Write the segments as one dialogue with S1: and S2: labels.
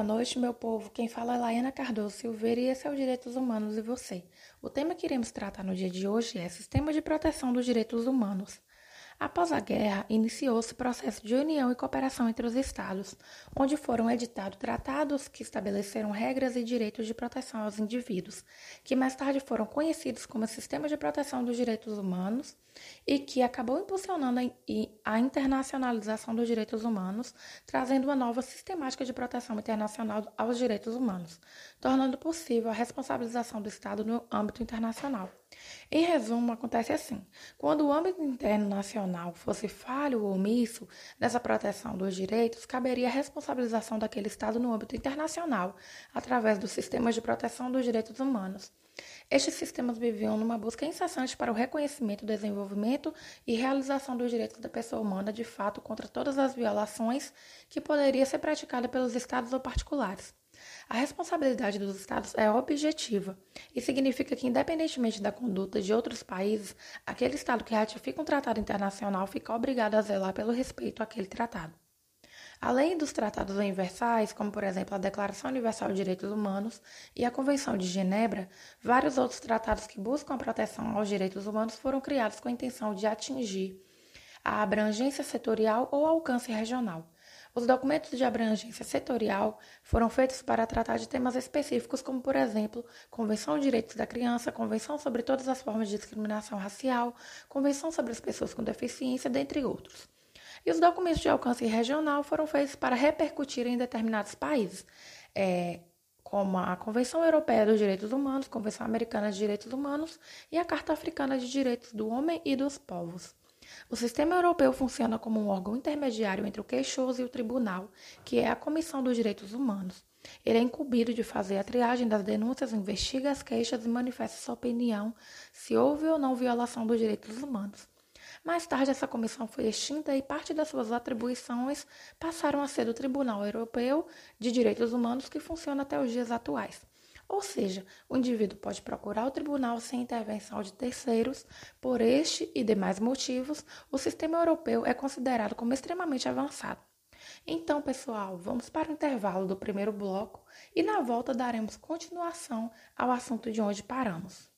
S1: boa noite, meu povo. Quem fala é Laiana Cardoso Silveira e esse é o Direitos Humanos e Você. O tema que iremos tratar no dia de hoje é Sistema de Proteção dos Direitos Humanos. Após a guerra, iniciou-se o processo de união e cooperação entre os Estados, onde foram editados tratados que estabeleceram regras e direitos de proteção aos indivíduos, que mais tarde foram conhecidos como Sistema de Proteção dos Direitos Humanos e que acabou impulsionando a internacionalização dos direitos humanos, trazendo uma nova sistemática de proteção internacional aos direitos humanos, tornando possível a responsabilização do Estado no âmbito internacional. Em resumo, acontece assim: quando o âmbito interno nacional fosse falho ou omisso nessa proteção dos direitos, caberia a responsabilização daquele Estado no âmbito internacional, através dos sistemas de proteção dos direitos humanos. Estes sistemas viviam numa busca incessante para o reconhecimento, desenvolvimento e realização dos direitos da pessoa humana de fato contra todas as violações que poderia ser praticada pelos estados ou particulares. A responsabilidade dos Estados é objetiva e significa que, independentemente da conduta de outros países, aquele Estado que ratifica um tratado internacional fica obrigado a zelar pelo respeito àquele tratado. Além dos tratados universais, como por exemplo a Declaração Universal de Direitos Humanos e a Convenção de Genebra, vários outros tratados que buscam a proteção aos direitos humanos foram criados com a intenção de atingir a abrangência setorial ou alcance regional. Os documentos de abrangência setorial foram feitos para tratar de temas específicos, como, por exemplo, Convenção de Direitos da Criança, Convenção sobre todas as formas de discriminação racial, Convenção sobre as pessoas com deficiência, dentre outros. E os documentos de alcance regional foram feitos para repercutir em determinados países, é, como a Convenção Europeia dos Direitos Humanos, Convenção Americana de Direitos Humanos e a Carta Africana de Direitos do Homem e dos Povos. O sistema europeu funciona como um órgão intermediário entre o queixoso e o tribunal, que é a Comissão dos Direitos Humanos. Ele é incumbido de fazer a triagem das denúncias, investiga as queixas e manifesta sua opinião se houve ou não violação dos direitos humanos. Mais tarde, essa comissão foi extinta e parte das suas atribuições passaram a ser do Tribunal Europeu de Direitos Humanos, que funciona até os dias atuais. Ou seja, o indivíduo pode procurar o tribunal sem intervenção de terceiros. Por este e demais motivos, o sistema europeu é considerado como extremamente avançado. Então, pessoal, vamos para o intervalo do primeiro bloco e na volta daremos continuação ao assunto de onde paramos.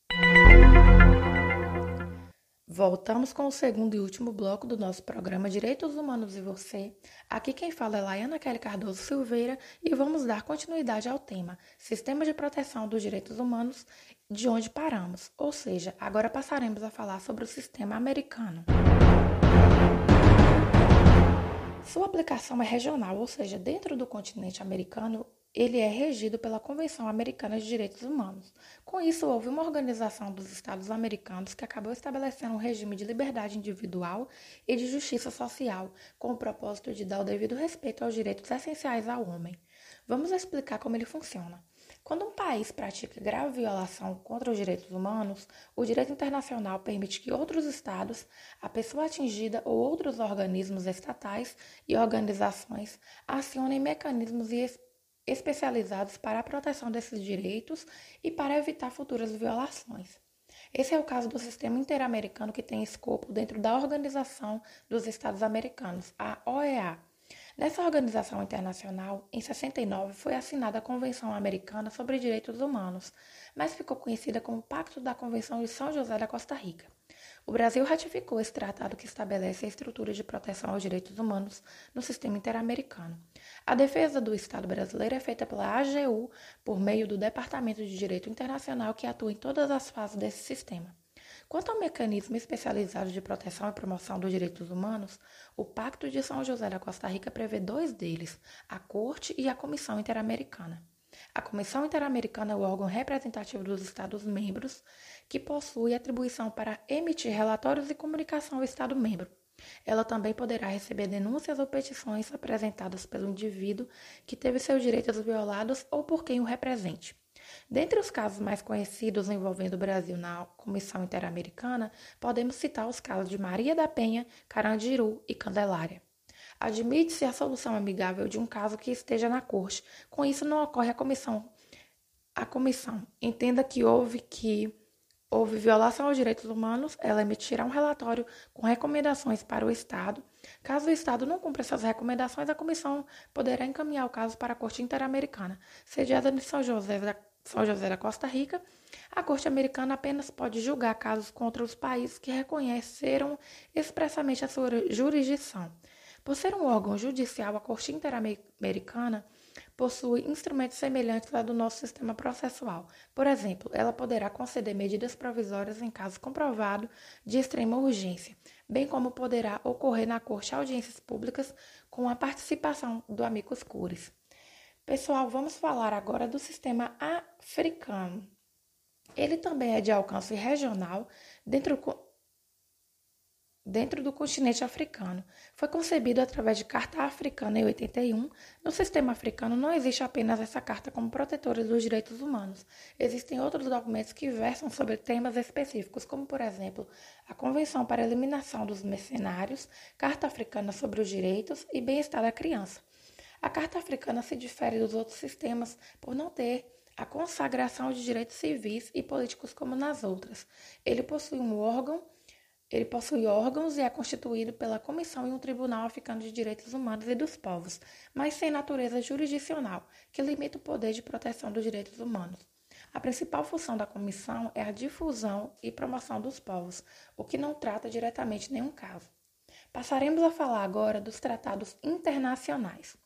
S1: Voltamos com o segundo e último bloco do nosso programa Direitos Humanos e Você. Aqui quem fala é Laiana Kelly Cardoso Silveira e vamos dar continuidade ao tema Sistema de Proteção dos Direitos Humanos, de onde paramos. Ou seja, agora passaremos a falar sobre o sistema americano. Sua aplicação é regional, ou seja, dentro do continente americano, ele é regido pela Convenção Americana de Direitos Humanos. Com isso, houve uma organização dos Estados americanos que acabou estabelecendo um regime de liberdade individual e de justiça social, com o propósito de dar o devido respeito aos direitos essenciais ao homem. Vamos explicar como ele funciona. Quando um país pratica grave violação contra os direitos humanos, o direito internacional permite que outros estados, a pessoa atingida ou outros organismos estatais e organizações acionem mecanismos e especializados para a proteção desses direitos e para evitar futuras violações. Esse é o caso do Sistema Interamericano que tem escopo dentro da Organização dos Estados Americanos, a OEA. Nessa organização internacional, em 69 foi assinada a Convenção Americana sobre Direitos Humanos, mas ficou conhecida como Pacto da Convenção de São José da Costa Rica. O Brasil ratificou esse tratado que estabelece a estrutura de proteção aos direitos humanos no sistema interamericano. A defesa do Estado brasileiro é feita pela AGU por meio do Departamento de Direito Internacional que atua em todas as fases desse sistema. Quanto ao mecanismo especializado de proteção e promoção dos direitos humanos, o Pacto de São José da Costa Rica prevê dois deles, a Corte e a Comissão Interamericana. A Comissão Interamericana é o órgão representativo dos Estados-membros que possui atribuição para emitir relatórios e comunicação ao Estado-membro. Ela também poderá receber denúncias ou petições apresentadas pelo indivíduo que teve seus direitos violados ou por quem o represente. Dentre os casos mais conhecidos envolvendo o Brasil na Comissão Interamericana, podemos citar os casos de Maria da Penha, Carandiru e Candelária. Admite-se a solução amigável de um caso que esteja na corte. Com isso, não ocorre a comissão. A comissão entenda que houve que houve violação aos direitos humanos, ela emitirá um relatório com recomendações para o Estado Caso o Estado não cumpra essas recomendações, a comissão poderá encaminhar o caso para a Corte Interamericana, sediada em São José da, São José da Costa Rica. A Corte Americana apenas pode julgar casos contra os países que reconheceram expressamente a sua jurisdição. Por ser um órgão judicial, a Corte Interamericana possui instrumentos semelhantes ao do nosso sistema processual. Por exemplo, ela poderá conceder medidas provisórias em caso comprovado de extrema urgência, bem como poderá ocorrer na Corte audiências públicas com a participação do amicus curiae. Pessoal, vamos falar agora do sistema africano. Ele também é de alcance regional dentro dentro do continente africano. Foi concebido através de Carta Africana em 81. No sistema africano não existe apenas essa carta como protetora dos direitos humanos. Existem outros documentos que versam sobre temas específicos, como por exemplo, a Convenção para a Eliminação dos Mercenários, Carta Africana sobre os Direitos e Bem-Estar da Criança. A Carta Africana se difere dos outros sistemas por não ter a consagração de direitos civis e políticos como nas outras. Ele possui um órgão ele possui órgãos e é constituído pela Comissão e um Tribunal Africano de Direitos Humanos e dos Povos, mas sem natureza jurisdicional, que limita o poder de proteção dos direitos humanos. A principal função da comissão é a difusão e promoção dos povos, o que não trata diretamente nenhum caso. Passaremos a falar agora dos tratados internacionais.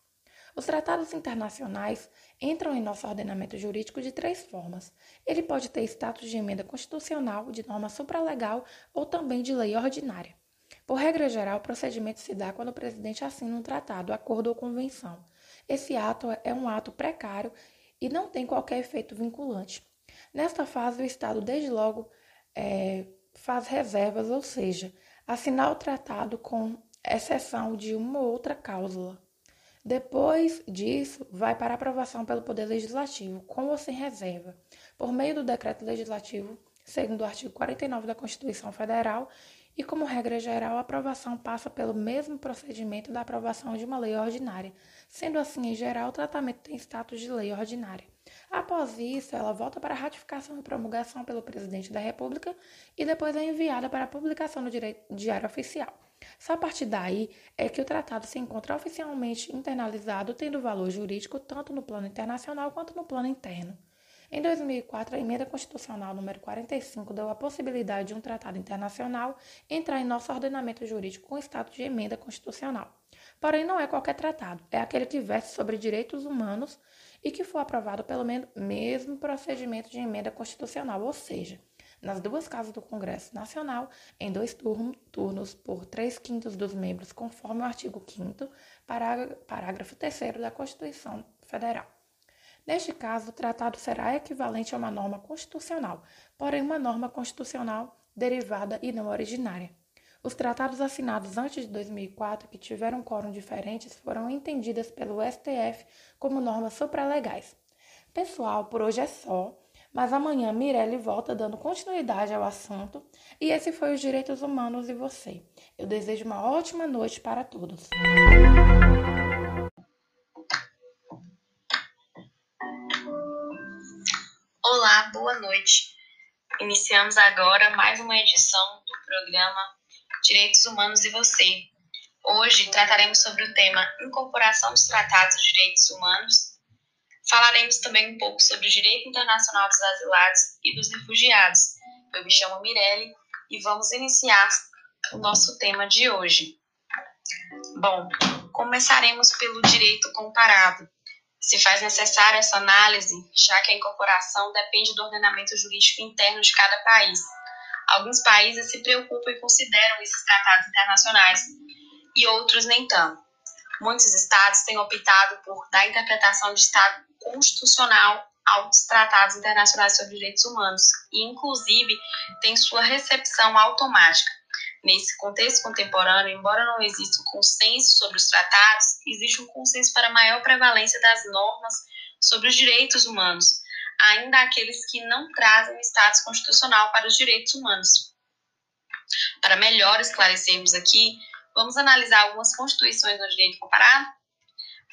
S1: Os tratados internacionais entram em nosso ordenamento jurídico de três formas. Ele pode ter status de emenda constitucional, de norma supralegal ou também de lei ordinária. Por regra geral, o procedimento se dá quando o presidente assina um tratado, acordo ou convenção. Esse ato é um ato precário e não tem qualquer efeito vinculante. Nesta fase, o Estado, desde logo, é, faz reservas, ou seja, assinar o tratado com exceção de uma ou outra cláusula. Depois disso, vai para aprovação pelo Poder Legislativo, com ou sem reserva, por meio do Decreto Legislativo, segundo o artigo 49 da Constituição Federal, e como regra geral, a aprovação passa pelo mesmo procedimento da aprovação de uma lei ordinária. Sendo assim, em geral, o tratamento tem status de lei ordinária. Após isso, ela volta para ratificação e promulgação pelo Presidente da República e depois é enviada para publicação no Diário Oficial. Só a partir daí é que o tratado se encontra oficialmente internalizado, tendo valor jurídico tanto no plano internacional quanto no plano interno. Em 2004, a emenda constitucional número 45 deu a possibilidade de um tratado internacional entrar em nosso ordenamento jurídico com status de emenda constitucional. Porém, não é qualquer tratado, é aquele que verse sobre direitos humanos e que for aprovado pelo mesmo procedimento de emenda constitucional, ou seja, nas duas casas do Congresso Nacional, em dois turnos por três quintos dos membros, conforme o artigo 5 parágrafo 3 da Constituição Federal. Neste caso, o tratado será equivalente a uma norma constitucional, porém uma norma constitucional derivada e não originária. Os tratados assinados antes de 2004 que tiveram quórum diferentes foram entendidas pelo STF como normas supralegais. Pessoal, por hoje é só. Mas amanhã Mirelle volta dando continuidade ao assunto. E esse foi os Direitos Humanos e você. Eu desejo uma ótima noite para todos.
S2: Olá, boa noite. Iniciamos agora mais uma edição do programa Direitos Humanos e Você. Hoje trataremos sobre o tema Incorporação dos Tratados de Direitos Humanos Falaremos também um pouco sobre o direito internacional dos asilados e dos refugiados. Eu me chamo Mirelle e vamos iniciar o nosso tema de hoje. Bom, começaremos pelo direito comparado. Se faz necessária essa análise, já que a incorporação depende do ordenamento jurídico interno de cada país. Alguns países se preocupam e consideram esses tratados internacionais, e outros nem tanto. Muitos estados têm optado por dar interpretação de estado constitucional aos tratados internacionais sobre direitos humanos e, inclusive, tem sua recepção automática. Nesse contexto contemporâneo, embora não exista um consenso sobre os tratados, existe um consenso para maior prevalência das normas sobre os direitos humanos, ainda aqueles que não trazem status constitucional para os direitos humanos. Para melhor esclarecermos aqui, vamos analisar algumas constituições do direito comparado?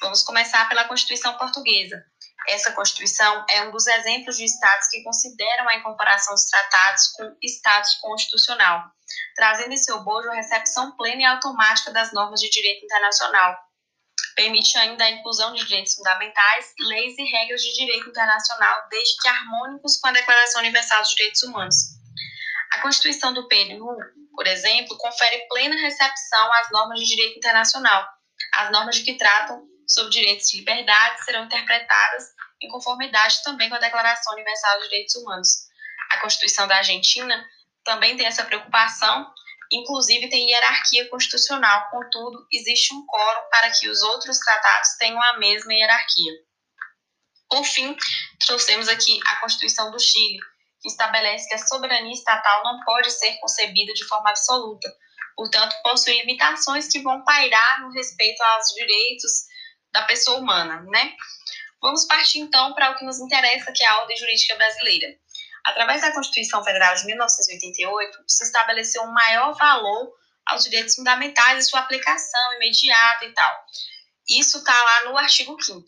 S2: Vamos começar pela Constituição Portuguesa, Essa Constituição é um dos exemplos de estados que consideram a incorporação dos tratados com status constitucional, trazendo em seu bojo a recepção plena e automática das normas de direito internacional. Permite ainda a inclusão de direitos fundamentais, leis e regras de direito internacional, desde que harmônicos com a Declaração Universal dos Direitos Humanos. A Constituição do Peru, por exemplo, confere plena recepção às normas de direito internacional. As normas que tratam sobre direitos de liberdade serão interpretadas em conformidade também com a Declaração Universal dos Direitos Humanos. A Constituição da Argentina também tem essa preocupação, inclusive tem hierarquia constitucional, contudo, existe um coro para que os outros tratados tenham a mesma hierarquia. Por fim, trouxemos aqui a Constituição do Chile, que estabelece que a soberania estatal não pode ser concebida de forma absoluta, portanto, possui limitações que vão pairar no respeito aos direitos da pessoa humana, né? Vamos partir então para o que nos interessa, que é a ordem jurídica brasileira. Através da Constituição Federal de 1988, se estabeleceu um maior valor aos direitos fundamentais e sua aplicação imediata e tal. Isso está lá no artigo 5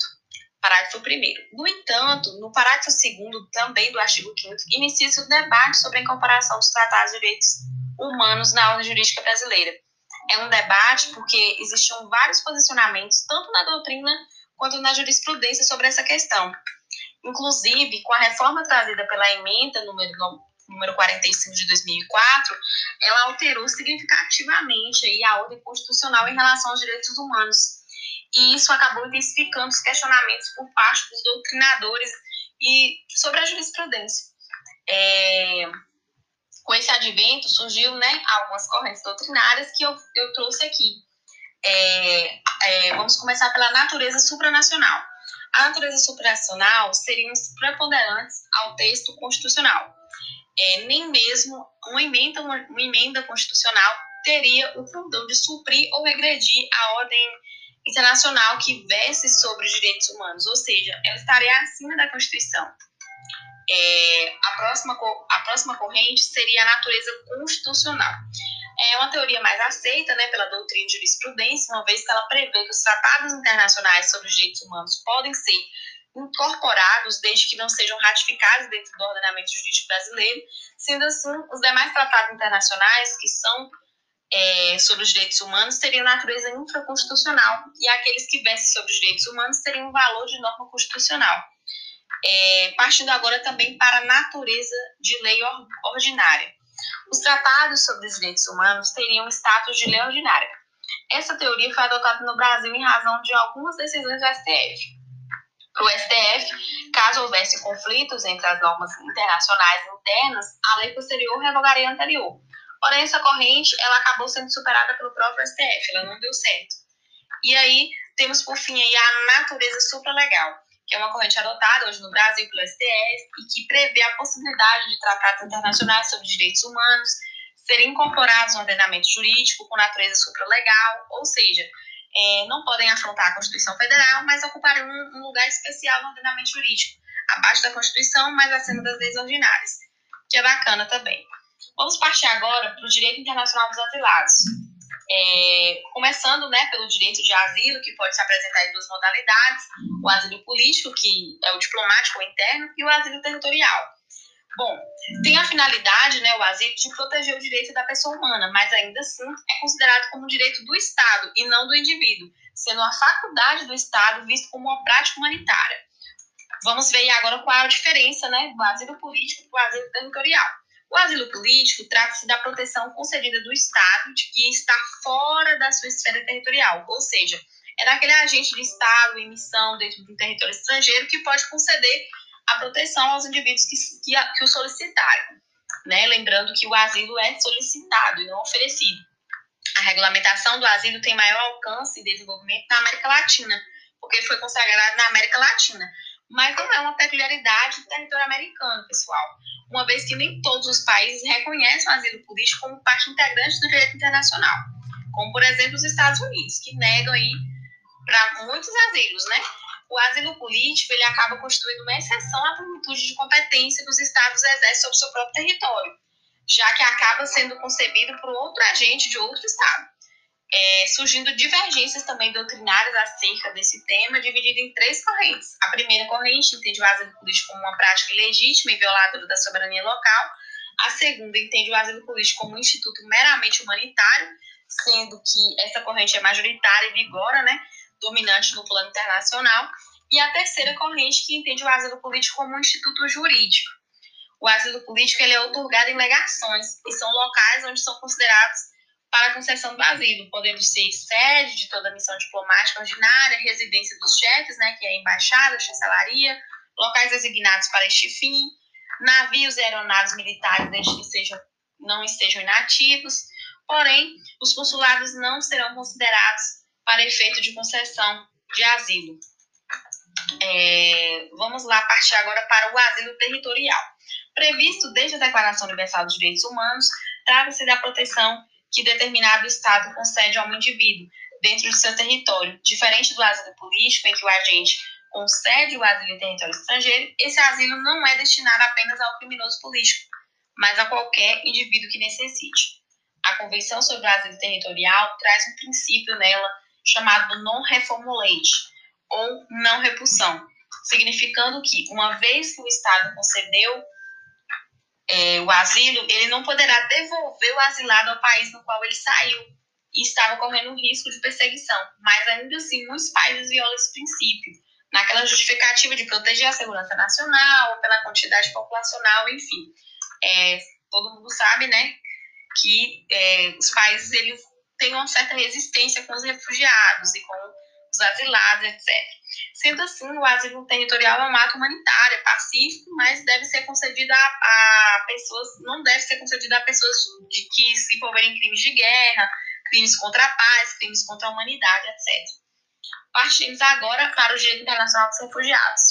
S2: parágrafo 1 No entanto, no parágrafo 2 também do artigo 5 inicia-se o debate sobre a incorporação dos tratados de direitos humanos na ordem jurídica brasileira. É um debate porque existiam vários posicionamentos, tanto na doutrina quanto na jurisprudência, sobre essa questão. Inclusive, com a reforma trazida pela emenda número, número 45 de 2004, ela alterou significativamente aí a ordem constitucional em relação aos direitos humanos. E isso acabou intensificando os questionamentos por parte dos doutrinadores e sobre a jurisprudência. É, com esse advento surgiu né, algumas correntes doutrinárias que eu, eu trouxe aqui. É, é, vamos começar pela natureza supranacional. A natureza supranacional seriam preponderantes ao texto constitucional. É, nem mesmo uma emenda, uma, emenda constitucional teria o condão de suprir ou regredir a ordem internacional que verse sobre os direitos humanos, ou seja, ela estaria acima da Constituição. É, a, próxima, a próxima corrente seria a natureza constitucional. É uma teoria mais aceita né, pela doutrina de jurisprudência, uma vez que ela prevê que os tratados internacionais sobre os direitos humanos podem ser incorporados desde que não sejam ratificados dentro do ordenamento jurídico brasileiro, sendo assim, os demais tratados internacionais que são é, sobre os direitos humanos teriam natureza infraconstitucional e aqueles que versem sobre os direitos humanos teriam valor de norma constitucional é, partindo agora também para a natureza de lei ordinária. Os tratados sobre os direitos humanos teriam status de lei ordinária. Essa teoria foi adotada no Brasil em razão de algumas decisões do STF. Para o STF, caso houvesse conflitos entre as normas internacionais internas, a lei posterior revogaria a anterior. Porém, essa corrente ela acabou sendo superada pelo próprio STF, ela não deu certo. E aí, temos por fim aí a natureza supralegal que é uma corrente adotada hoje no Brasil pelo STF e que prevê a possibilidade de tratados internacionais sobre direitos humanos serem incorporados no ordenamento jurídico com natureza supralegal, ou seja, é, não podem afrontar a Constituição Federal, mas ocuparem um, um, lugar especial no ordenamento jurídico, abaixo da Constituição, mas acima das leis ordinárias, que é bacana também. Vamos partir agora para o direito internacional dos asilados. É, começando né, pelo direito de asilo, que pode se apresentar em duas modalidades: o asilo político, que é o diplomático interno, e o asilo territorial. Bom, tem a finalidade, né, o asilo, de proteger o direito da pessoa humana, mas ainda assim é considerado como direito do Estado e não do indivíduo, sendo uma faculdade do Estado visto como uma prática humanitária. Vamos ver agora qual é a diferença né, do asilo político para o asilo territorial. O asilo político trata-se da proteção concedida do Estado de que está fora da sua esfera territorial, ou seja, é daquele agente de Estado em missão dentro de um território estrangeiro que pode conceder a proteção aos indivíduos que, que, que o solicitarem. Né? Lembrando que o asilo é solicitado e não oferecido. A regulamentação do asilo tem maior alcance e desenvolvimento na América Latina, porque foi consagrado na América Latina. Mas não é uma peculiaridade do território americano, pessoal uma vez que nem todos os países reconhecem o asilo político como parte integrante do direito internacional, como por exemplo os Estados Unidos, que negam aí para muitos asilos, né? O asilo político ele acaba constituindo uma exceção à plenitude de competência que os estados exercem sobre seu próprio território, já que acaba sendo concebido por outro agente de outro estado. É, surgindo divergências também doutrinárias acerca desse tema, dividido em três correntes. A primeira corrente entende o asilo político como uma prática ilegítima e violadora da soberania local. A segunda entende o asilo político como um instituto meramente humanitário, sendo que essa corrente é majoritária e vigora, né, dominante no plano internacional. E a terceira corrente que entende o asilo político como um instituto jurídico. O asilo político ele é otorgado em legações, que são locais onde são considerados para a concessão do asilo, podendo ser sede de toda missão diplomática ordinária, residência dos chefes, né, que é embaixada, chancelaria, locais designados para este fim, navios e aeronaves militares, desde que sejam, não estejam inativos, porém, os consulados não serão considerados para efeito de concessão de asilo. É, vamos lá partir agora para o asilo territorial. Previsto desde a Declaração Universal dos Direitos Humanos, trata-se da proteção que determinado Estado concede a um indivíduo dentro de seu território. Diferente do asilo político, em que o agente concede o asilo em território estrangeiro, esse asilo não é destinado apenas ao criminoso político, mas a qualquer indivíduo que necessite. A Convenção sobre o Asilo Territorial traz um princípio nela chamado non-reformulate, ou não repulsão, significando que, uma vez que o Estado concedeu é, o asilo, ele não poderá devolver o asilado ao país no qual ele saiu e estava correndo risco de perseguição. Mas ainda assim, muitos países violam esse princípio, naquela justificativa de proteger a segurança nacional, pela quantidade populacional, enfim. É, todo mundo sabe, né, que é, os países eles têm uma certa resistência com os refugiados e com os asilados, etc. Sendo assim, o asilo territorial é um ato humanitário, é pacífico, mas deve ser concedido a, a, pessoas, não deve ser concedido a pessoas de que se envolverem em crimes de guerra, crimes contra a paz, crimes contra a humanidade, etc. Partimos agora para o direito internacional dos refugiados.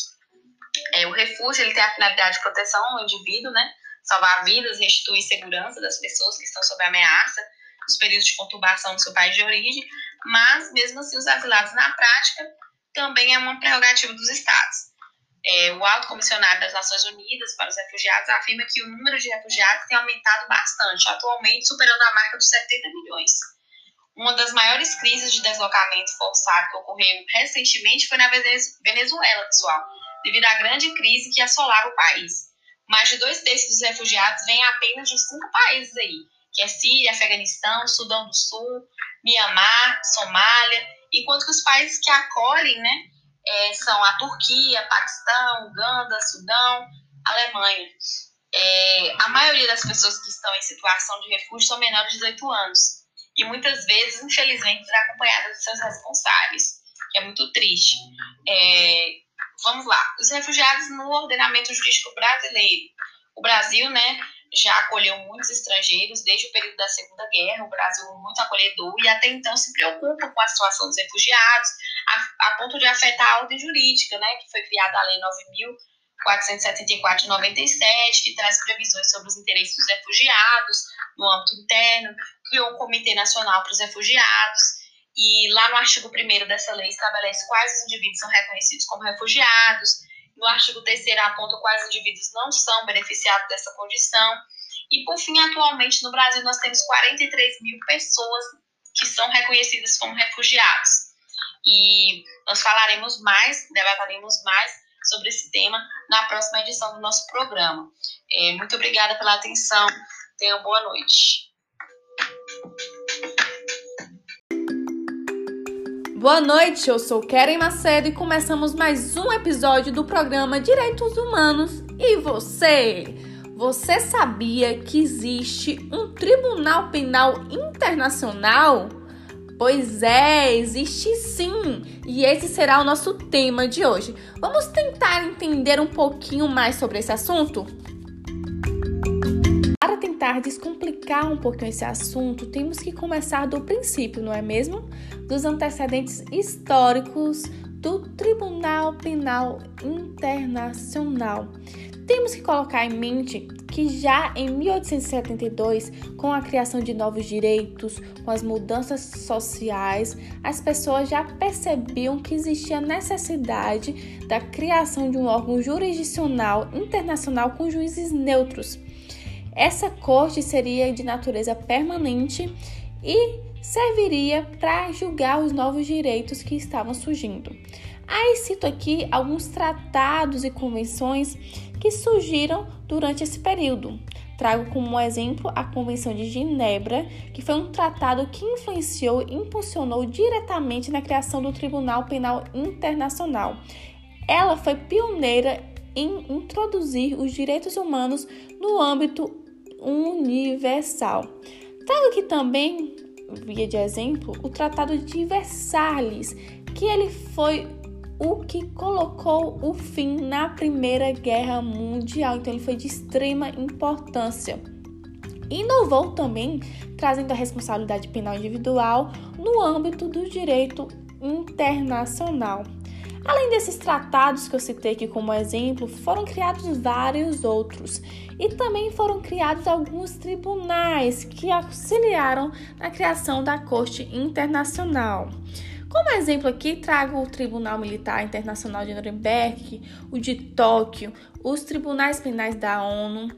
S2: É, o refúgio ele tem a finalidade de proteção ao indivíduo, né? salvar vidas, restituir segurança das pessoas que estão sob ameaça, nos períodos de conturbação no seu país de origem, mas, mesmo assim, os asilados na prática também é uma prerrogativa dos Estados. É, o Alto Comissionário das Nações Unidas para os Refugiados afirma que o número de refugiados tem aumentado bastante, atualmente superando a marca dos 70 milhões. Uma das maiores crises de deslocamento forçado que ocorreu recentemente foi na Venezuela, pessoal, devido à grande crise que assolava o país. Mais de dois terços dos refugiados vêm apenas de cinco países aí, que é Síria, Afeganistão, Sudão do Sul, Mianmar, Somália, enquanto que os países que acolhem né, é, são a Turquia, Paquistão, Uganda, Sudão, Alemanha. É, a maioria das pessoas que estão em situação de refúgio são menores de 18 anos e muitas vezes, infelizmente, acompanhadas de seus responsáveis, que é muito triste. É, vamos lá, os refugiados no ordenamento jurídico brasileiro. O Brasil, né, já acolheu muitos estrangeiros desde o período da Segunda Guerra, o Brasil muito acolhedor e até então se preocupa com a situação dos refugiados, a, a ponto de afetar a ordem jurídica, né, que foi criada a Lei 9.474 de 97, que traz previsões sobre os interesses dos refugiados no âmbito interno, criou um Comitê Nacional para os Refugiados, e lá no artigo 1 dessa lei estabelece quais os indivíduos são reconhecidos como refugiados, no artigo 3 aponta quais indivíduos não são beneficiados dessa condição. E, por fim, atualmente no Brasil nós temos 43 mil pessoas que são reconhecidas como refugiados. E nós falaremos mais, debataremos mais sobre esse tema na próxima edição do nosso programa. É, muito obrigada pela atenção. Tenham boa noite.
S3: Boa noite, eu sou Keren Macedo e começamos mais um episódio do programa Direitos Humanos. E você? Você sabia que existe um Tribunal Penal Internacional? Pois é, existe sim! E esse será o nosso tema de hoje. Vamos tentar entender um pouquinho mais sobre esse assunto? Para tentar descomplicar um pouquinho esse assunto, temos que começar do princípio, não é mesmo? Dos antecedentes históricos do Tribunal Penal Internacional. Temos que colocar em mente que já em 1872, com a criação de novos direitos, com as mudanças sociais, as pessoas já percebiam que existia necessidade da criação de um órgão jurisdicional internacional com juízes neutros essa corte seria de natureza permanente e serviria para julgar os novos direitos que estavam surgindo. Aí cito aqui alguns tratados e convenções que surgiram durante esse período. Trago como exemplo a Convenção de Genebra, que foi um tratado que influenciou e impulsionou diretamente na criação do Tribunal Penal Internacional. Ela foi pioneira em introduzir os direitos humanos no âmbito universal. Trago aqui também, via de exemplo, o Tratado de Versalhes, que ele foi o que colocou o fim na Primeira Guerra Mundial. Então, ele foi de extrema importância. Inovou também, trazendo a responsabilidade penal individual no âmbito do direito internacional. Além desses tratados que eu citei aqui como exemplo, foram criados vários outros e também foram criados alguns tribunais que auxiliaram na criação da Corte Internacional. Como exemplo aqui, trago o Tribunal Militar Internacional de Nuremberg, o de Tóquio, os tribunais penais da ONU,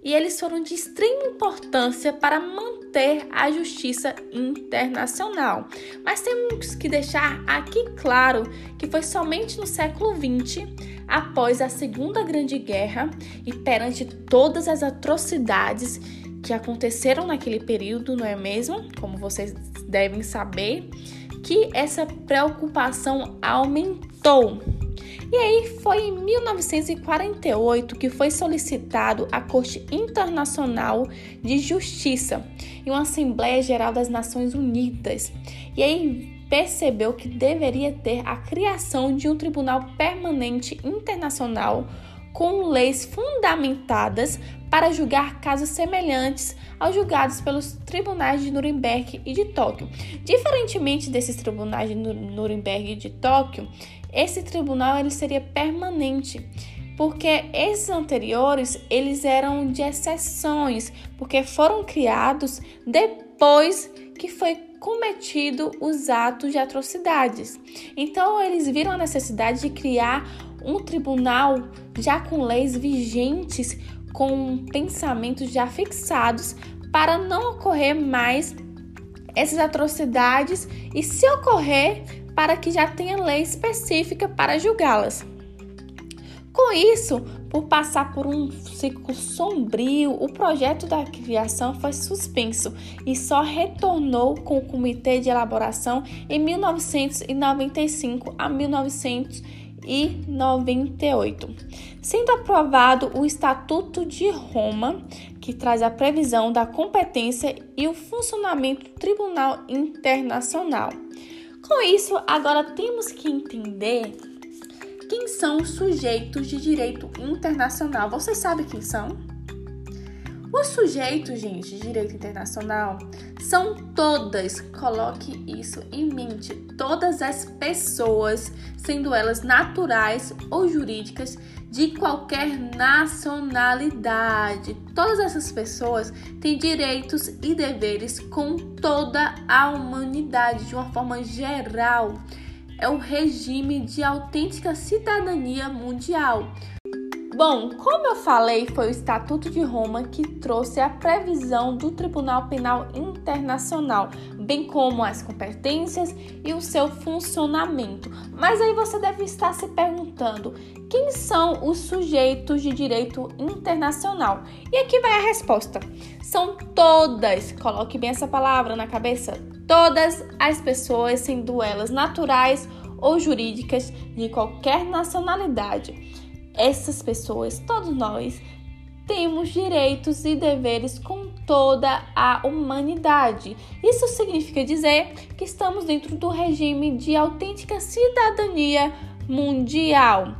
S3: e eles foram de extrema importância para manter a justiça internacional. Mas temos que deixar aqui claro que foi somente no século XX, após a Segunda Grande Guerra e perante todas as atrocidades que aconteceram naquele período, não é mesmo? Como vocês devem saber que essa preocupação aumentou. E aí foi em 1948 que foi solicitado à Corte Internacional de Justiça em uma Assembleia Geral das Nações Unidas. E aí percebeu que deveria ter a criação de um tribunal permanente internacional com leis fundamentadas para julgar casos semelhantes aos julgados pelos tribunais de Nuremberg e de Tóquio. Diferentemente desses tribunais de Nuremberg e de Tóquio, esse tribunal ele seria permanente, porque esses anteriores eles eram de exceções, porque foram criados depois que foi cometido os atos de atrocidades. Então eles viram a necessidade de criar um tribunal já com leis vigentes, com pensamentos já fixados, para não ocorrer mais essas atrocidades e, se ocorrer, para que já tenha lei específica para julgá-las. Com isso, por passar por um ciclo sombrio, o projeto da criação foi suspenso e só retornou com o comitê de elaboração em 1995 a 1995 e 98, sendo aprovado o Estatuto de Roma, que traz a previsão da competência e o funcionamento do Tribunal Internacional. Com isso, agora temos que entender quem são os sujeitos de direito internacional. Você sabe quem são? Os sujeitos, gente, de direito internacional são todas, coloque isso em mente, todas as pessoas, sendo elas naturais ou jurídicas, de qualquer nacionalidade. Todas essas pessoas têm direitos e deveres com toda a humanidade de uma forma geral. É o regime de autêntica cidadania mundial Bom, como eu falei, foi o Estatuto de Roma que trouxe a previsão do Tribunal Penal Internacional, bem como as competências e o seu funcionamento. Mas aí você deve estar se perguntando: quem são os sujeitos de direito internacional? E aqui vai a resposta: são todas, coloque bem essa palavra na cabeça, todas as pessoas, sendo elas naturais ou jurídicas de qualquer nacionalidade essas pessoas, todos nós, temos direitos e deveres com toda a humanidade. Isso significa dizer que estamos dentro do regime de autêntica cidadania mundial.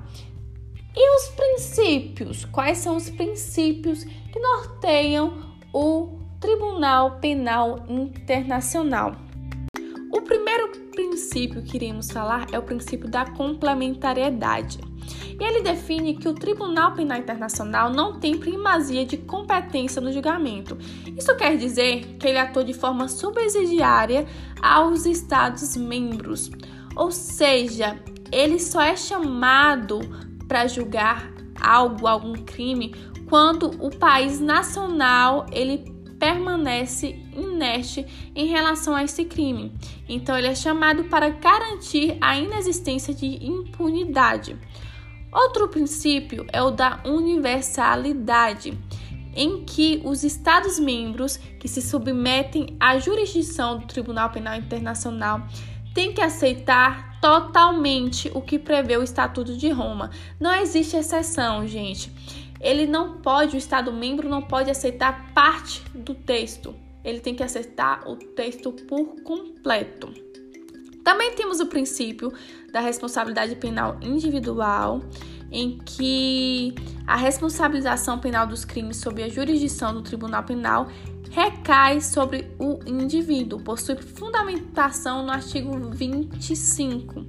S3: E os princípios? Quais são os princípios que norteiam o Tribunal Penal Internacional? O primeiro princípio que iremos falar é o princípio da complementariedade. E ele define que o Tribunal Penal Internacional não tem primazia de competência no julgamento. Isso quer dizer que ele atua de forma subsidiária aos Estados-membros, ou seja, ele só é chamado para julgar algo, algum crime, quando o país nacional ele permanece inerte em relação a esse crime. Então, ele é chamado para garantir a inexistência de impunidade. Outro princípio é o da universalidade, em que os Estados-membros que se submetem à jurisdição do Tribunal Penal Internacional têm que aceitar totalmente o que prevê o Estatuto de Roma. Não existe exceção, gente. Ele não pode, o Estado-membro não pode aceitar parte do texto. Ele tem que aceitar o texto por completo. Também temos o princípio da responsabilidade penal individual, em que a responsabilização penal dos crimes sob a jurisdição do Tribunal Penal recai sobre o indivíduo, possui fundamentação no artigo 25.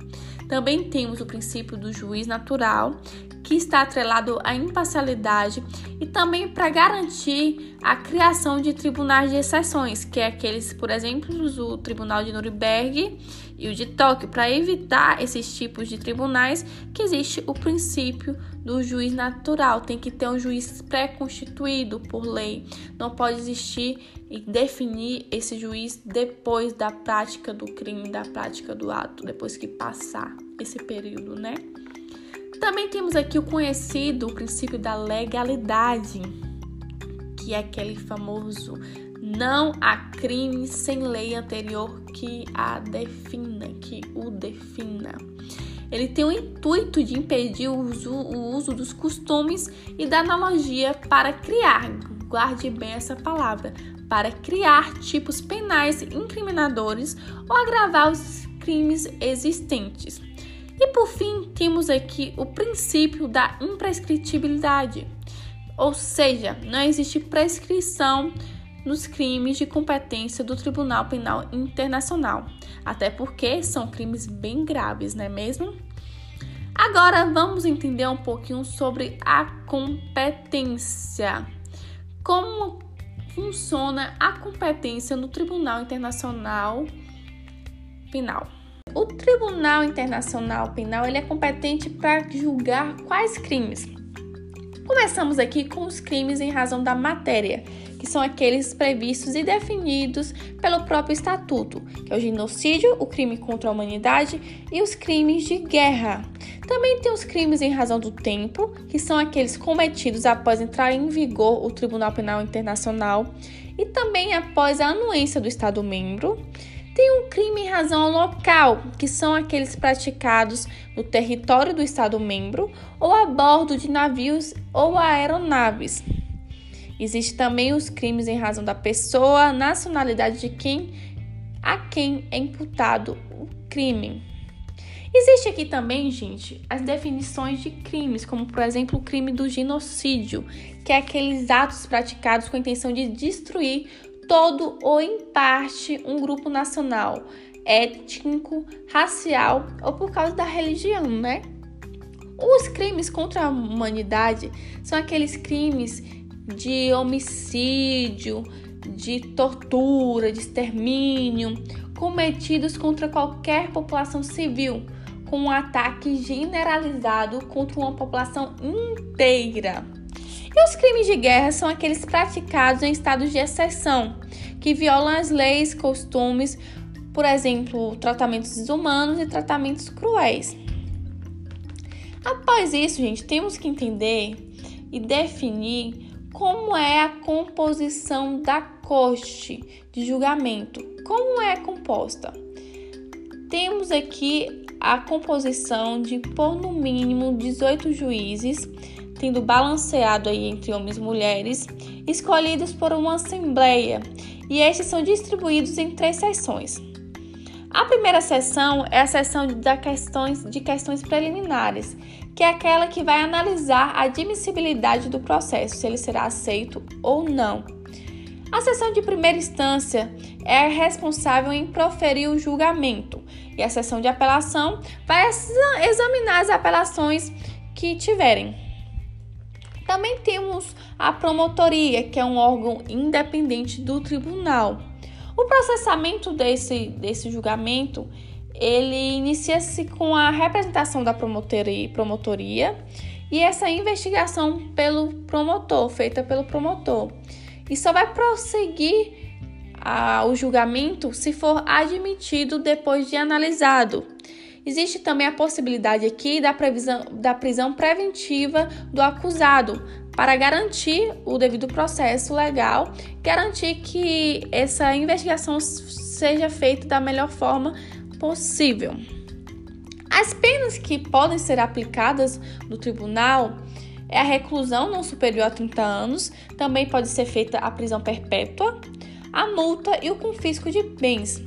S3: Também temos o princípio do juiz natural, que está atrelado à imparcialidade e também para garantir a criação de tribunais de exceções, que é aqueles, por exemplo, o Tribunal de Nuremberg e o de Tóquio, para evitar esses tipos de tribunais, que existe o princípio do juiz natural, tem que ter um juiz pré-constituído por lei, não pode existir e definir esse juiz depois da prática do crime, da prática do ato, depois que passar esse período, né? Também temos aqui o conhecido princípio da legalidade, que é aquele famoso não há crime sem lei anterior que a defina, que o defina. Ele tem o intuito de impedir o uso, o uso dos costumes e da analogia para criar, guarde bem essa palavra, para criar tipos penais incriminadores ou agravar os crimes existentes. E por fim, temos aqui o princípio da imprescritibilidade, ou seja, não existe prescrição nos crimes de competência do Tribunal Penal Internacional, até porque são crimes bem graves, não é mesmo? Agora vamos entender um pouquinho sobre a competência. Como funciona a competência no Tribunal Internacional Penal? O Tribunal Internacional Penal ele é competente para julgar quais crimes. Começamos aqui com os crimes em razão da matéria, que são aqueles previstos e definidos pelo próprio Estatuto, que é o genocídio, o crime contra a humanidade e os crimes de guerra. Também tem os crimes em razão do tempo, que são aqueles cometidos após entrar em vigor o Tribunal Penal Internacional e também após a anuência do Estado-membro. Tem um crime em razão local, que são aqueles praticados no território do Estado-membro ou a bordo de navios ou aeronaves. Existe também os crimes em razão da pessoa, nacionalidade de quem a quem é imputado o crime. Existe aqui também, gente, as definições de crimes, como por exemplo o crime do genocídio, que é aqueles atos praticados com a intenção de destruir todo ou em parte um grupo nacional, étnico, racial ou por causa da religião, né? Os crimes contra a humanidade são aqueles crimes de homicídio, de tortura, de extermínio, cometidos contra qualquer população civil, com um ataque generalizado contra uma população inteira. E os crimes de guerra são aqueles praticados em estados de exceção, que violam as leis, costumes, por exemplo, tratamentos desumanos e tratamentos cruéis. Após isso, gente, temos que entender e definir como é a composição da corte de julgamento. Como é composta? Temos aqui a composição de por no mínimo 18 juízes tendo balanceado aí entre homens e mulheres, escolhidos por uma assembleia, e estes são distribuídos em três sessões. A primeira sessão é a sessão questões, de questões preliminares, que é aquela que vai analisar a admissibilidade do processo, se ele será aceito ou não. A sessão de primeira instância é responsável em proferir o julgamento, e a sessão de apelação vai examinar as apelações que tiverem. Também temos a promotoria, que é um órgão independente do tribunal. O processamento desse, desse julgamento ele inicia-se com a representação da promotoria, e essa investigação pelo promotor, feita pelo promotor. E só vai prosseguir o julgamento se for admitido depois de analisado. Existe também a possibilidade aqui da, previsão, da prisão preventiva do acusado, para garantir o devido processo legal, garantir que essa investigação seja feita da melhor forma possível. As penas que podem ser aplicadas no tribunal é a reclusão não superior a 30 anos, também pode ser feita a prisão perpétua, a multa e o confisco de bens.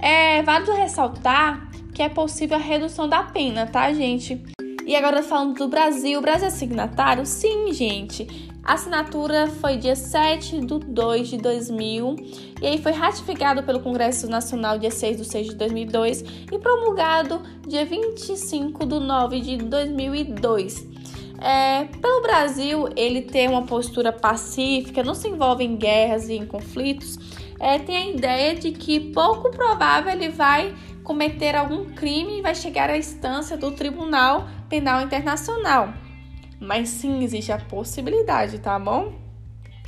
S3: É válido ressaltar que é possível a redução da pena, tá, gente? E agora falando do Brasil, o Brasil é signatário? Sim, gente. A assinatura foi dia 7 de 2 de 2000 e aí foi ratificado pelo Congresso Nacional dia 6 de 6 de 2002 e promulgado dia 25 de 9 de 2002. É, pelo Brasil, ele ter uma postura pacífica, não se envolve em guerras e em conflitos, é, tem a ideia de que pouco provável ele vai cometer algum crime e vai chegar à instância do Tribunal Penal Internacional. Mas sim existe a possibilidade, tá bom?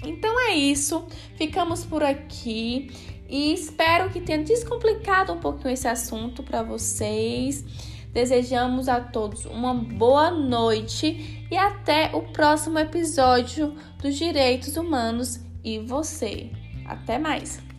S3: Então é isso, ficamos por aqui e espero que tenha descomplicado um pouquinho esse assunto para vocês. Desejamos a todos uma boa noite e até o próximo episódio dos Direitos Humanos e você. Até mais!